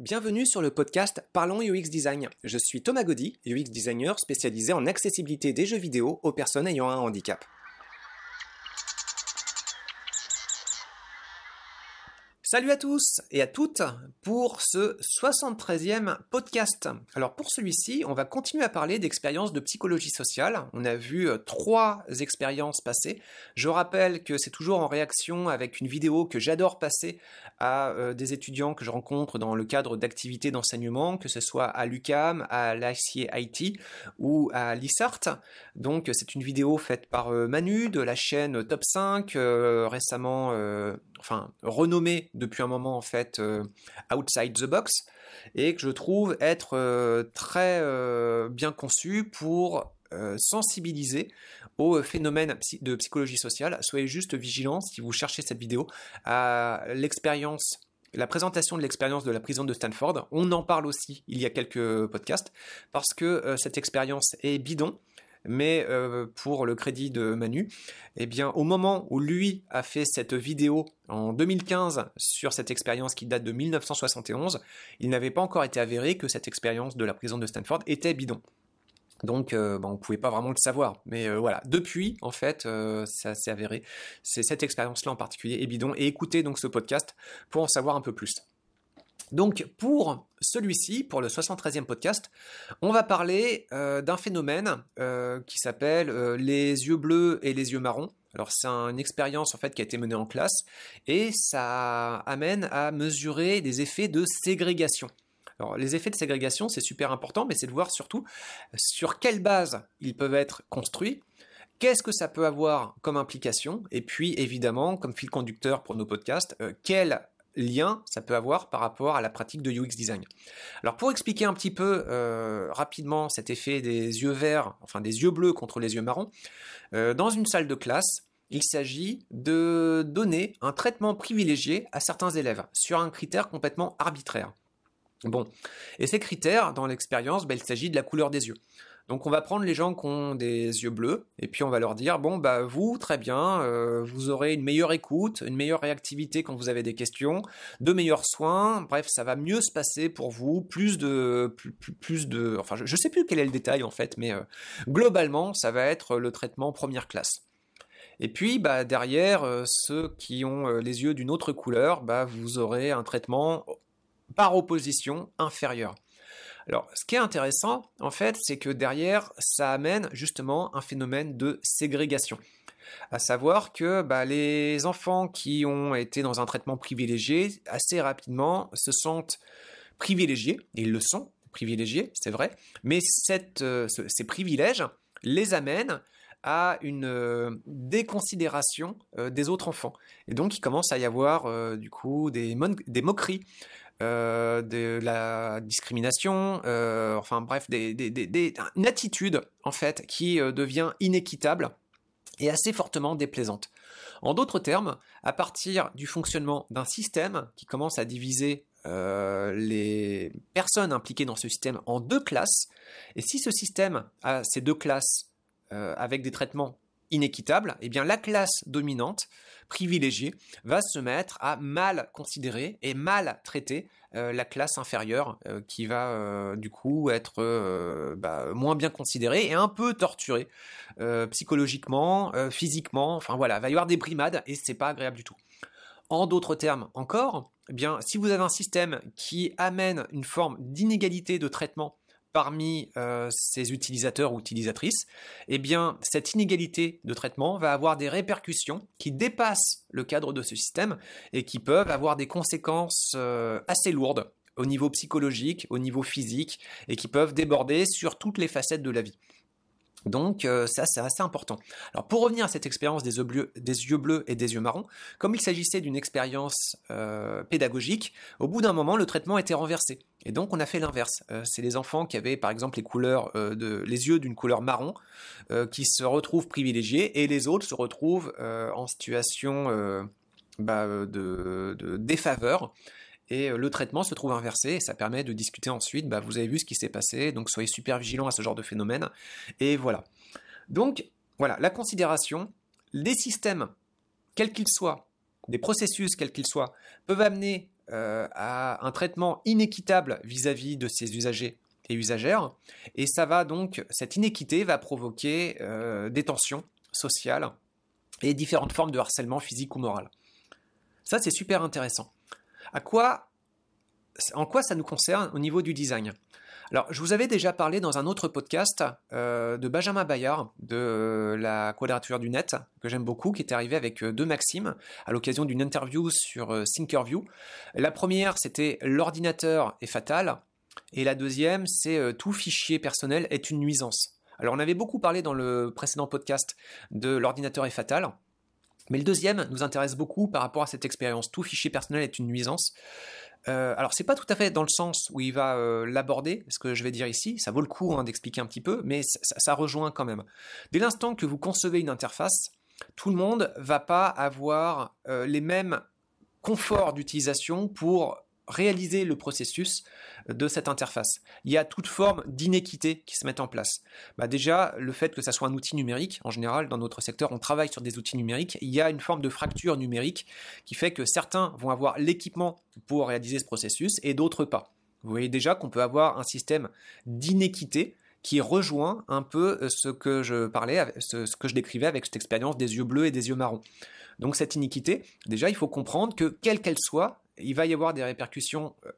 Bienvenue sur le podcast Parlons UX Design. Je suis Thomas Gaudy, UX designer spécialisé en accessibilité des jeux vidéo aux personnes ayant un handicap. Salut à tous et à toutes pour ce 73e podcast. Alors pour celui-ci, on va continuer à parler d'expériences de psychologie sociale. On a vu euh, trois expériences passées. Je rappelle que c'est toujours en réaction avec une vidéo que j'adore passer à euh, des étudiants que je rencontre dans le cadre d'activités d'enseignement, que ce soit à l'UCAM, à l'ICIT ou à l'ISART. Donc c'est une vidéo faite par euh, Manu de la chaîne Top 5, récemment enfin renommée depuis un moment en fait euh, Outside the Box et que je trouve être euh, très euh, bien conçu pour sensibiliser au phénomène de psychologie sociale. Soyez juste vigilants si vous cherchez cette vidéo à l'expérience la présentation de l'expérience de la prison de Stanford. On en parle aussi il y a quelques podcasts parce que cette expérience est bidon mais euh, pour le crédit de Manu, eh bien, au moment où lui a fait cette vidéo en 2015 sur cette expérience qui date de 1971, il n'avait pas encore été avéré que cette expérience de la prison de Stanford était bidon. Donc, euh, on ne pouvait pas vraiment le savoir. Mais euh, voilà, depuis, en fait, ça s'est avéré. C'est cette expérience-là en particulier est bidon. Et écoutez donc ce podcast pour en savoir un peu plus. Donc pour celui-ci, pour le 73e podcast, on va parler euh, d'un phénomène euh, qui s'appelle euh, les yeux bleus et les yeux marrons. Alors c'est une expérience en fait qui a été menée en classe et ça amène à mesurer des effets de ségrégation. Alors les effets de ségrégation c'est super important mais c'est de voir surtout sur quelle base ils peuvent être construits Qu'est-ce que ça peut avoir comme implication Et puis évidemment, comme fil conducteur pour nos podcasts, quel lien ça peut avoir par rapport à la pratique de UX design. Alors pour expliquer un petit peu euh, rapidement cet effet des yeux verts, enfin des yeux bleus contre les yeux marrons, euh, dans une salle de classe, il s'agit de donner un traitement privilégié à certains élèves sur un critère complètement arbitraire. Bon, et ces critères, dans l'expérience, ben, il s'agit de la couleur des yeux. Donc on va prendre les gens qui ont des yeux bleus et puis on va leur dire bon bah vous très bien, euh, vous aurez une meilleure écoute, une meilleure réactivité quand vous avez des questions, de meilleurs soins, bref ça va mieux se passer pour vous, plus de plus, de enfin je, ne sais plus quel est le détail en fait, mais euh, globalement ça va être le traitement première classe. Et puis bah, derrière euh, ceux qui ont les yeux d'une autre couleur, bah, vous aurez un traitement par opposition inférieur. Alors, ce qui est intéressant, en fait, c'est que derrière, ça amène justement un phénomène de ségrégation. À savoir que bah, les enfants qui ont été dans un traitement privilégié, assez rapidement, se sentent privilégiés, ils le sont, privilégiés, c'est vrai, mais euh, ces privilèges les amènent à une euh, déconsidération euh, des autres enfants. Et donc il commence à y avoir du coup des moqueries euh, de la discrimination, euh, enfin bref, une attitude en fait qui euh, devient inéquitable et assez fortement déplaisante. En d'autres termes, à partir du fonctionnement d'un système qui commence à diviser les personnes impliquées dans ce système en deux classes, et si ce système a ces deux classes avec des traitements inéquitables, eh bien la classe dominante privilégié va se mettre à mal considérer et mal traiter euh, la classe inférieure euh, qui va euh, du coup être bah, moins bien considérée et un peu torturée psychologiquement, physiquement, enfin voilà, va y avoir des brimades et c'est pas agréable du tout. En d'autres termes encore, eh bien, si vous avez un système qui amène une forme d'inégalité de traitement parmi euh, ces utilisateurs ou utilisatrices, eh bien, cette inégalité de traitement va avoir des répercussions qui dépassent le cadre de ce système et qui peuvent avoir des conséquences euh, assez lourdes au niveau psychologique, au niveau physique, et qui peuvent déborder sur toutes les facettes de la vie. Donc euh, ça c'est assez important. Alors pour revenir à cette expérience des, yeux bleus et des yeux marrons, comme il s'agissait d'une expérience pédagogique, au bout d'un moment le traitement était renversé. Et donc on a fait l'inverse. Euh, c'est les enfants qui avaient par exemple les couleurs de les yeux d'une couleur marron qui se retrouvent privilégiés et les autres se retrouvent en situation bah, de, défaveur et euh, le traitement se trouve inversé et ça permet de discuter ensuite, bah, vous avez vu ce qui s'est passé, donc soyez super vigilants à ce genre de phénomène, et voilà. Donc voilà, la considération, des systèmes, quels qu'ils soient, des processus quels qu'ils soient, peuvent amener à un traitement inéquitable vis-à-vis de ses usagers et usagères, et ça va donc, cette inéquité va provoquer des tensions sociales et différentes formes de harcèlement physique ou moral. Ça, c'est super intéressant. À quoi, en quoi ça nous concerne au niveau du design? Alors, je vous avais déjà parlé dans un autre podcast euh, de Benjamin Bayard de la Quadrature du Net, que j'aime beaucoup, qui est arrivé avec euh, deux maximes à l'occasion d'une interview sur euh, Thinkerview. La première, c'était l'ordinateur est fatal, et la deuxième, c'est tout fichier personnel est une nuisance. Alors, on avait beaucoup parlé dans le précédent podcast de l'ordinateur est fatal. Mais le deuxième nous intéresse beaucoup par rapport à cette expérience. Tout fichier personnel est une nuisance. Euh, alors, c'est pas tout à fait dans le sens où il va euh, l'aborder, ce que je vais dire ici, ça vaut le coup hein, d'expliquer un petit peu, mais ça, rejoint quand même. Dès l'instant que vous concevez une interface, tout le monde va pas avoir euh, les mêmes conforts d'utilisation pour réaliser le processus de cette interface. Il y a toute forme d'inéquité qui se met en place. Bah déjà, le fait que ça soit un outil numérique, en général, dans notre secteur, on travaille sur des outils numériques, il y a une forme de fracture numérique qui fait que certains vont avoir l'équipement pour réaliser ce processus et d'autres pas. Vous voyez déjà qu'on peut avoir un système d'inéquité qui rejoint un peu euh, ce que je parlais, ce que je décrivais avec cette expérience des yeux bleus et des yeux marrons. Donc cette iniquité, déjà, il faut comprendre que quelle qu'elle soit, il va y avoir des répercussions euh,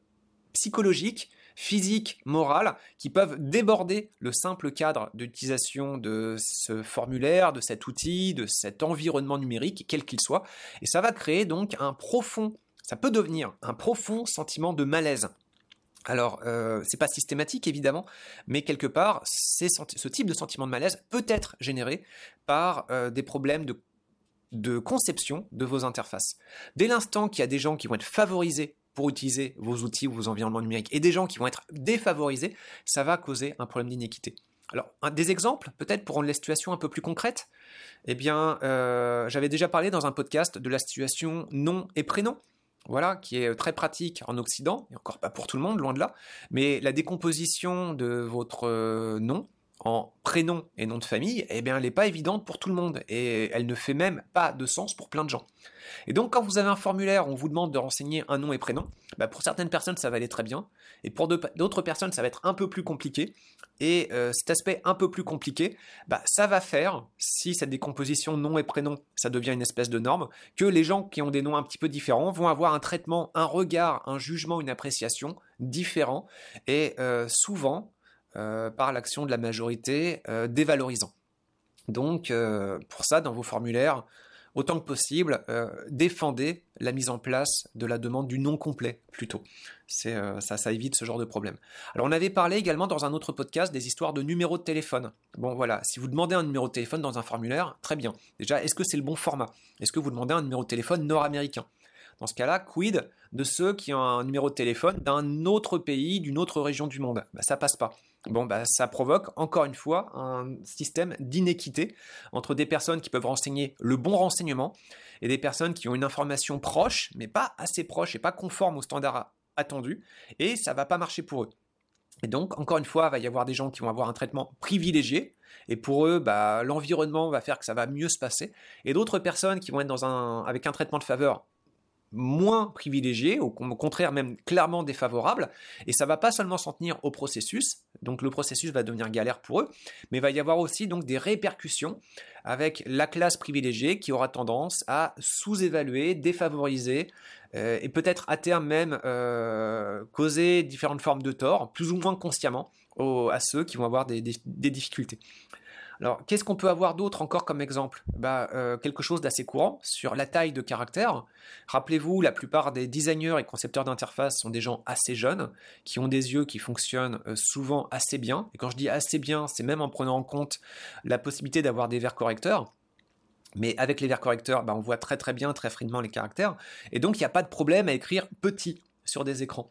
psychologiques, physiques, morales, qui peuvent déborder le simple cadre d'utilisation de ce formulaire, de cet outil, de cet environnement numérique, quel qu'il soit. Et ça va créer donc un profond, ça peut devenir un profond sentiment de malaise. Alors, euh, c'est pas systématique évidemment, mais quelque part, ce type de sentiment de malaise peut être généré par euh, des problèmes de de conception de vos interfaces. Dès l'instant qu'il y a des gens qui vont être favorisés pour utiliser vos outils ou vos environnements numériques et des gens qui vont être défavorisés, ça va causer un problème d'inéquité. Alors, des exemples, peut-être pour rendre la situation un peu plus concrète, eh bien, euh, j'avais déjà parlé dans un podcast de la situation nom et prénom, voilà, qui est très pratique en Occident, et encore pas pour tout le monde, loin de là, mais la décomposition de votre euh, nom en prénom et nom de famille, eh bien, elle n'est pas évidente pour tout le monde et elle ne fait même pas de sens pour plein de gens. Et donc, quand vous avez un formulaire on vous demande de renseigner un nom et prénom, bah, pour certaines personnes, ça va aller très bien et pour d'autres personnes, ça va être un peu plus compliqué. Et euh, cet aspect un peu plus compliqué, bah, ça va faire, si cette décomposition nom et prénom, ça devient une espèce de norme, que les gens qui ont des noms un petit peu différents vont avoir un traitement, un regard, un jugement, une appréciation différent. Et euh, souvent, par l'action de la majorité euh, dévalorisant. Donc, euh, pour ça, dans vos formulaires, autant que possible, défendez la mise en place de la demande du nom complet plutôt. Ça, ça évite ce genre de problème. Alors, on avait parlé également dans un autre podcast des histoires de numéros de téléphone. Bon, voilà, si vous demandez un numéro de téléphone dans un formulaire, très bien. Déjà, est-ce que c'est le bon format? Est-ce que vous demandez un numéro de téléphone nord-américain? Dans ce cas-là, quid de ceux qui ont un numéro de téléphone d'un autre pays, d'une autre région du monde? Bah, Ça passe pas. Bon, bah, ça provoque encore une fois un système d'inéquité entre des personnes qui peuvent renseigner le bon renseignement et des personnes qui ont une information proche, mais pas assez proche et pas conforme aux standards attendus, et ça va pas marcher pour eux. Et donc, encore une fois, il va y avoir des gens qui vont avoir un traitement privilégié, et pour eux, bah, l'environnement va faire que ça va mieux se passer, et d'autres personnes qui vont être avec un traitement de faveur moins privilégiés, au contraire même clairement défavorables, et ça va pas seulement s'en tenir au processus, donc le processus va devenir galère pour eux, mais il va y avoir aussi donc des répercussions avec la classe privilégiée qui aura tendance à sous-évaluer, défavoriser, euh, et peut-être à terme même euh, causer différentes formes de tort, plus ou moins consciemment, à ceux qui vont avoir des difficultés. Alors, qu'est-ce qu'on peut avoir d'autre encore comme exemple? Bah, euh, Quelque chose d'assez courant sur la taille de caractère. Rappelez-vous, la plupart des designers et concepteurs d'interface sont des gens assez jeunes, qui ont des yeux qui fonctionnent euh, souvent assez bien. Et quand je dis assez bien, c'est même en prenant en compte la possibilité d'avoir des verres correcteurs. Mais avec les verres correcteurs, bah, on voit très très bien, très finement les caractères. Et donc, il n'y a pas de problème à écrire petit sur des écrans.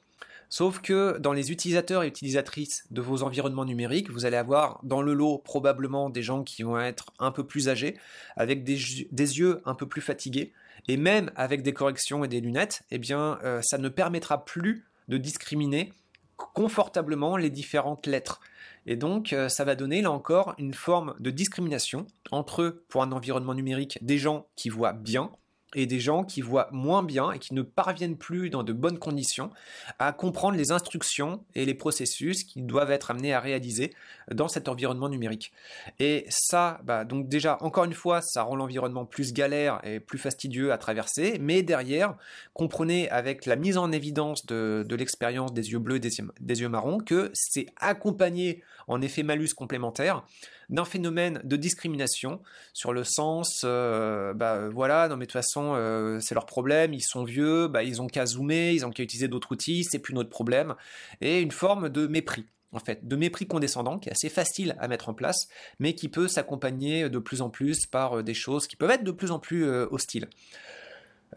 Sauf que dans les utilisateurs et utilisatrices de vos environnements numériques, vous allez avoir dans le lot probablement des gens qui vont être un peu plus âgés, avec des, yeux un peu plus fatigués, et même avec des corrections et des lunettes, eh bien, euh, ça ne permettra plus de discriminer confortablement les différentes lettres. Et donc, euh, ça va donner là encore une forme de discrimination entre, pour un environnement numérique, des gens qui voient bien et des gens qui voient moins bien et qui ne parviennent plus dans de bonnes conditions à comprendre les instructions et les processus qu'ils doivent être amenés à réaliser dans cet environnement numérique. Et ça, bah, donc déjà, encore une fois, ça rend l'environnement plus galère et plus fastidieux à traverser, mais derrière, comprenez avec la mise en évidence de, l'expérience des yeux bleus des, des yeux marrons que c'est accompagné en effet malus complémentaire d'un phénomène de discrimination sur le sens, euh, bah voilà, non mais de toute façon euh, c'est leur problème, ils sont vieux, bah, ils ont qu'à zoomer, ils ont qu'à utiliser d'autres outils, c'est plus notre problème, et une forme de mépris en fait, de mépris condescendant qui est assez facile à mettre en place, mais qui peut s'accompagner de plus en plus par euh, des choses qui peuvent être de plus en plus hostiles.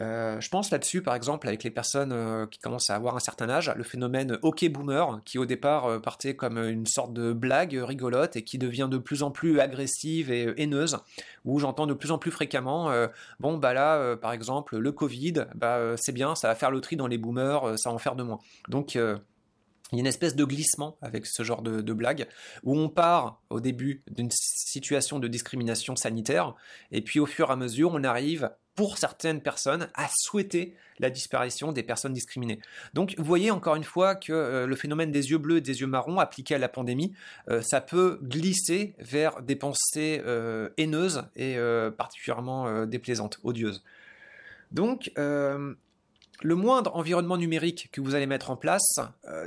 Euh, je pense là-dessus, par exemple, avec les personnes euh, qui commencent à avoir un certain âge, le phénomène hockey boomer, qui au départ euh, partait comme une sorte de blague rigolote et qui devient de plus en plus agressive et haineuse, où j'entends de plus en plus fréquemment, bon bah là, par exemple, le Covid, bah c'est bien, ça va faire le tri dans les boomers, ça va en faire de moins. Donc il y a une espèce de glissement avec ce genre de, blague, où on part au début d'une situation de discrimination sanitaire, et puis au fur et à mesure, on arrive pour certaines personnes, à souhaiter la disparition des personnes discriminées. Donc vous voyez encore une fois que euh, le phénomène des yeux bleus et des yeux marrons appliqué à la pandémie, euh, ça peut glisser vers des pensées euh, haineuses et particulièrement déplaisantes, odieuses. Donc le moindre environnement numérique que vous allez mettre en place,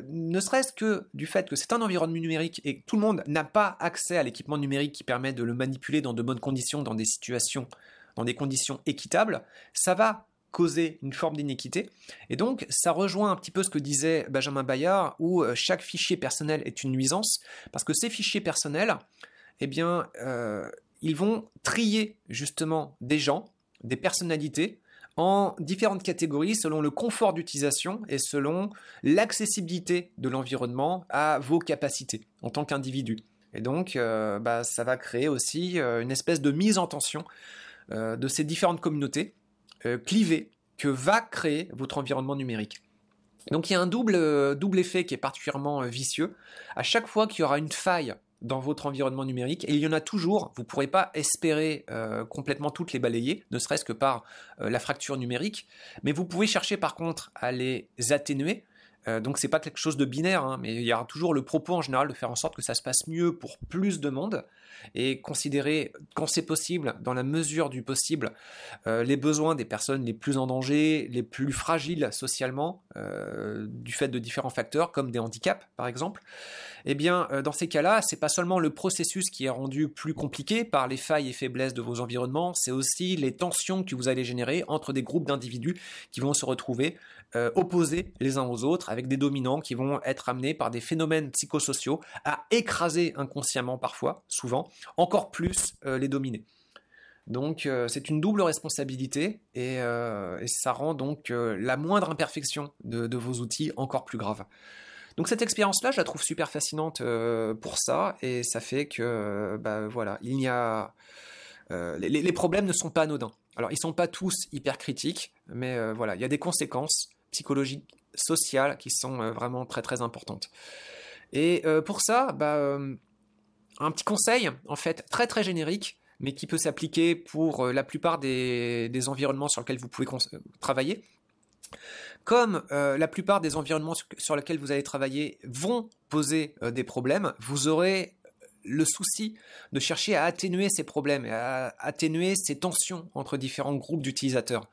ne serait-ce que du fait que c'est un environnement numérique et que tout le monde n'a pas accès à l'équipement numérique qui permet de le manipuler dans de bonnes conditions, dans des situations dans des conditions équitables, ça va causer une forme d'inéquité. Et donc, ça rejoint un petit peu ce que disait Benjamin Bayard, où euh, chaque fichier personnel est une nuisance, parce que ces fichiers personnels, eh bien, euh, ils vont trier justement des gens, des personnalités, en différentes catégories selon le confort d'utilisation et selon l'accessibilité de l'environnement à vos capacités en tant qu'individu. Et donc, euh, bah, ça va créer aussi une espèce de mise en tension euh, de ces différentes communautés euh, clivées que va créer votre environnement numérique. Donc il y a un double, euh, double effet qui est particulièrement vicieux. À chaque fois qu'il y aura une faille dans votre environnement numérique, et il y en a toujours, vous ne pourrez pas espérer complètement toutes les balayer, ne serait-ce que par la fracture numérique, mais vous pouvez chercher par contre à les atténuer. donc c'est pas quelque chose de binaire, hein, mais il y aura toujours le propos en général de faire en sorte que ça se passe mieux pour plus de monde, et considérer, quand c'est possible, dans la mesure du possible, euh, les besoins des personnes les plus en danger, les plus fragiles socialement, euh, du fait de différents facteurs, comme des handicaps par exemple, eh bien, euh, dans ces cas-là, c'est pas seulement le processus qui est rendu plus compliqué par les failles et faiblesses de vos environnements, c'est aussi les tensions que vous allez générer entre des groupes d'individus qui vont se retrouver opposés les uns aux autres, avec des dominants qui vont être amenés par des phénomènes psychosociaux à écraser inconsciemment parfois, souvent, encore plus euh, les dominer. Donc euh, c'est une double responsabilité et, euh, ça rend donc la moindre imperfection de, vos outils encore plus grave. Donc cette expérience-là, je la trouve super fascinante pour ça et ça fait que bah, voilà, il y a les, problèmes ne sont pas anodins. Alors ils sont pas tous hyper critiques, mais voilà, il y a des conséquences psychologiques, sociales qui sont vraiment très très importantes. Et pour ça, bah, un petit conseil, en fait, très très générique, mais qui peut s'appliquer pour euh, la plupart des, environnements sur lesquels vous pouvez euh, travailler. Comme euh, la plupart des environnements sur, lesquels vous allez travailler vont poser des problèmes, vous aurez le souci de chercher à atténuer ces problèmes, à atténuer ces tensions entre différents groupes d'utilisateurs.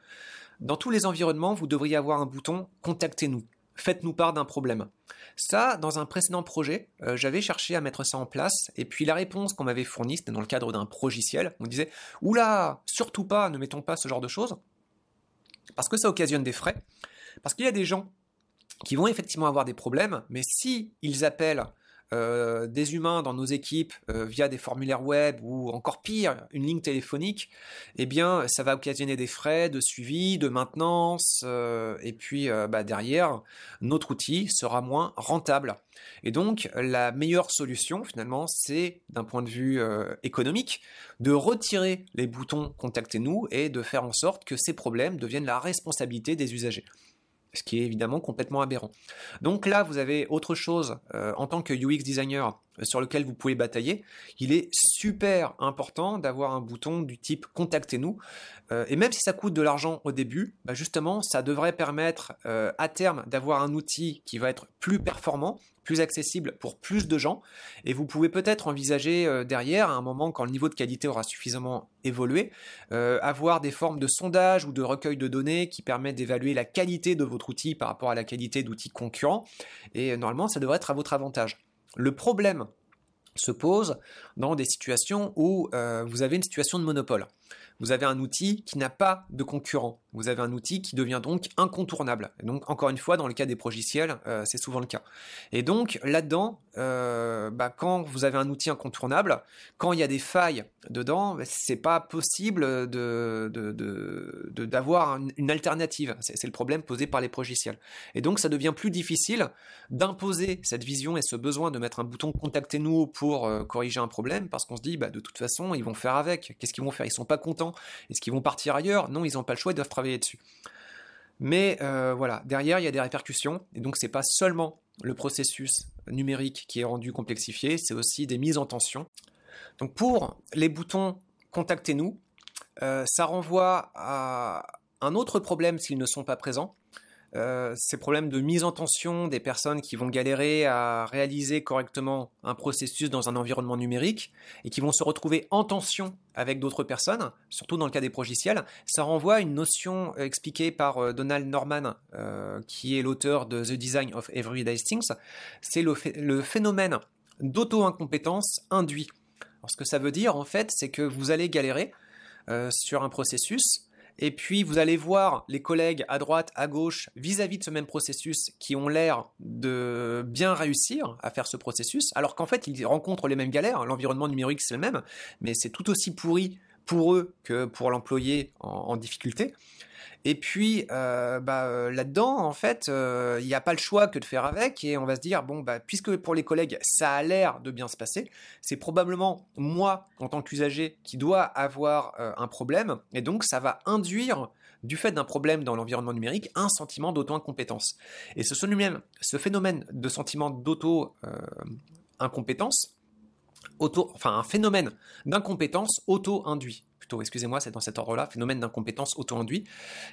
Dans tous les environnements, vous devriez avoir un bouton Contactez-nous faites-nous part d'un problème. Ça, dans un précédent projet, euh, j'avais cherché à mettre ça en place, et puis la réponse qu'on m'avait fournie, c'était dans le cadre d'un progiciel. On disait Oula, surtout pas, ne mettons pas ce genre de choses, parce que ça occasionne des frais, parce qu'il y a des gens qui vont effectivement avoir des problèmes, mais si ils appellent euh, des humains dans nos équipes euh, via des formulaires web ou encore pire, une ligne téléphonique, eh bien, ça va occasionner des frais de suivi, de maintenance, euh, et puis bah, derrière, notre outil sera moins rentable. Et donc, la meilleure solution, finalement, c'est, d'un point de vue économique, de retirer les boutons Contactez-nous et de faire en sorte que ces problèmes deviennent la responsabilité des usagers ce qui est évidemment complètement aberrant. Donc là, vous avez autre chose euh, en tant que UX designer sur lequel vous pouvez batailler, il est super important d'avoir un bouton du type Contactez-nous. Euh, et même si ça coûte de l'argent au début, bah, justement, ça devrait permettre euh, à terme d'avoir un outil qui va être plus performant, plus accessible pour plus de gens. Et vous pouvez peut-être envisager euh, derrière, à un moment quand le niveau de qualité aura suffisamment évolué, avoir des formes de sondage ou de recueil de données qui permettent d'évaluer la qualité de votre outil par rapport à la qualité d'outils concurrents. Et normalement, ça devrait être à votre avantage. Le problème se pose dans des situations où euh, vous avez une situation de monopole. Vous avez un outil qui n'a pas de concurrent. Vous avez un outil qui devient donc incontournable. Donc, encore une fois, dans le cas des progiciels, euh, c'est souvent le cas. Et donc, là-dedans, euh, bah, quand vous avez un outil incontournable, quand il y a des failles dedans, c'est pas possible de, d'avoir une alternative. C'est, le problème posé par les progiciels. Et donc, ça devient plus difficile d'imposer cette vision et ce besoin de mettre un bouton contactez-nous pour euh, corriger un problème parce qu'on se dit, bah, de toute façon, ils vont faire avec. Qu'est-ce qu'ils vont faire? Ils sont pas contents. Est-ce qu'ils vont partir ailleurs? Non, ils n'ont pas le choix, ils doivent dessus. Mais euh, voilà, derrière, il y a des répercussions, et donc c'est pas seulement le processus numérique qui est rendu complexifié, c'est aussi des mises en tension. Donc pour les boutons Contactez-nous, euh, ça renvoie à un autre problème s'ils ne sont pas présents, euh, ces problèmes de mise en tension des personnes qui vont galérer à réaliser correctement un processus dans un environnement numérique et qui vont se retrouver en tension avec d'autres personnes, surtout dans le cas des progiciels, ça renvoie à une notion expliquée par euh, Donald Norman, euh, qui est l'auteur de The Design of Everyday Things. C'est le, phénomène d'auto-incompétence induit. Ce que ça veut dire, en fait, c'est que vous allez galérer sur un processus et puis vous allez voir les collègues à droite, à gauche, vis-à-vis de ce même processus, qui ont l'air de bien réussir à faire ce processus, alors qu'en fait ils rencontrent les mêmes galères. L'environnement numérique c'est le même, mais c'est tout aussi pourri pour eux que pour l'employé en difficulté. Et puis euh, bah, euh, là-dedans, en fait, euh, il n'y a pas le choix que de faire avec, et on va se dire bon bah puisque pour les collègues ça a l'air de bien se passer, c'est probablement moi en tant qu'usager qui doit avoir un problème, et donc ça va induire du fait d'un problème dans l'environnement numérique, un sentiment d'auto-incompétence. Et ce, ce phénomène de sentiment d'auto-incompétence, auto, enfin un phénomène d'incompétence auto-induit. Plutôt, excusez-moi, c'est dans cet ordre-là, phénomène d'incompétence auto-induit,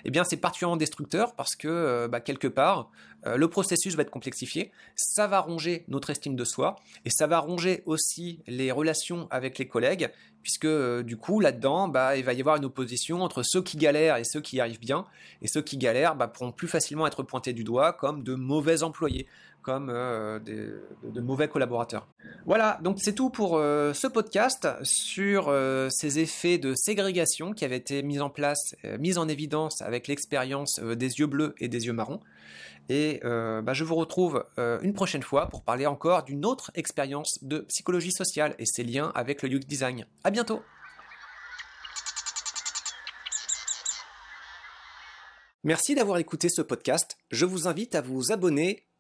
eh bien c'est particulièrement destructeur parce que euh, bah, quelque part, euh, le processus va être complexifié, ça va ronger notre estime de soi et ça va ronger aussi les relations avec les collègues, puisque euh, du coup là-dedans, bah, il va y avoir une opposition entre ceux qui galèrent et ceux qui arrivent bien, et ceux qui galèrent bah, pourront plus facilement être pointés du doigt comme de mauvais employés comme euh, de, mauvais collaborateurs. Voilà, donc c'est tout pour euh, ce podcast sur euh, ces effets de ségrégation qui avaient été mis en place, mis en évidence avec l'expérience des yeux bleus et des yeux marrons. Et bah, je vous retrouve une prochaine fois pour parler encore d'une autre expérience de psychologie sociale et ses liens avec le UX design. À bientôt. Merci d'avoir écouté ce podcast. Je vous invite à vous abonner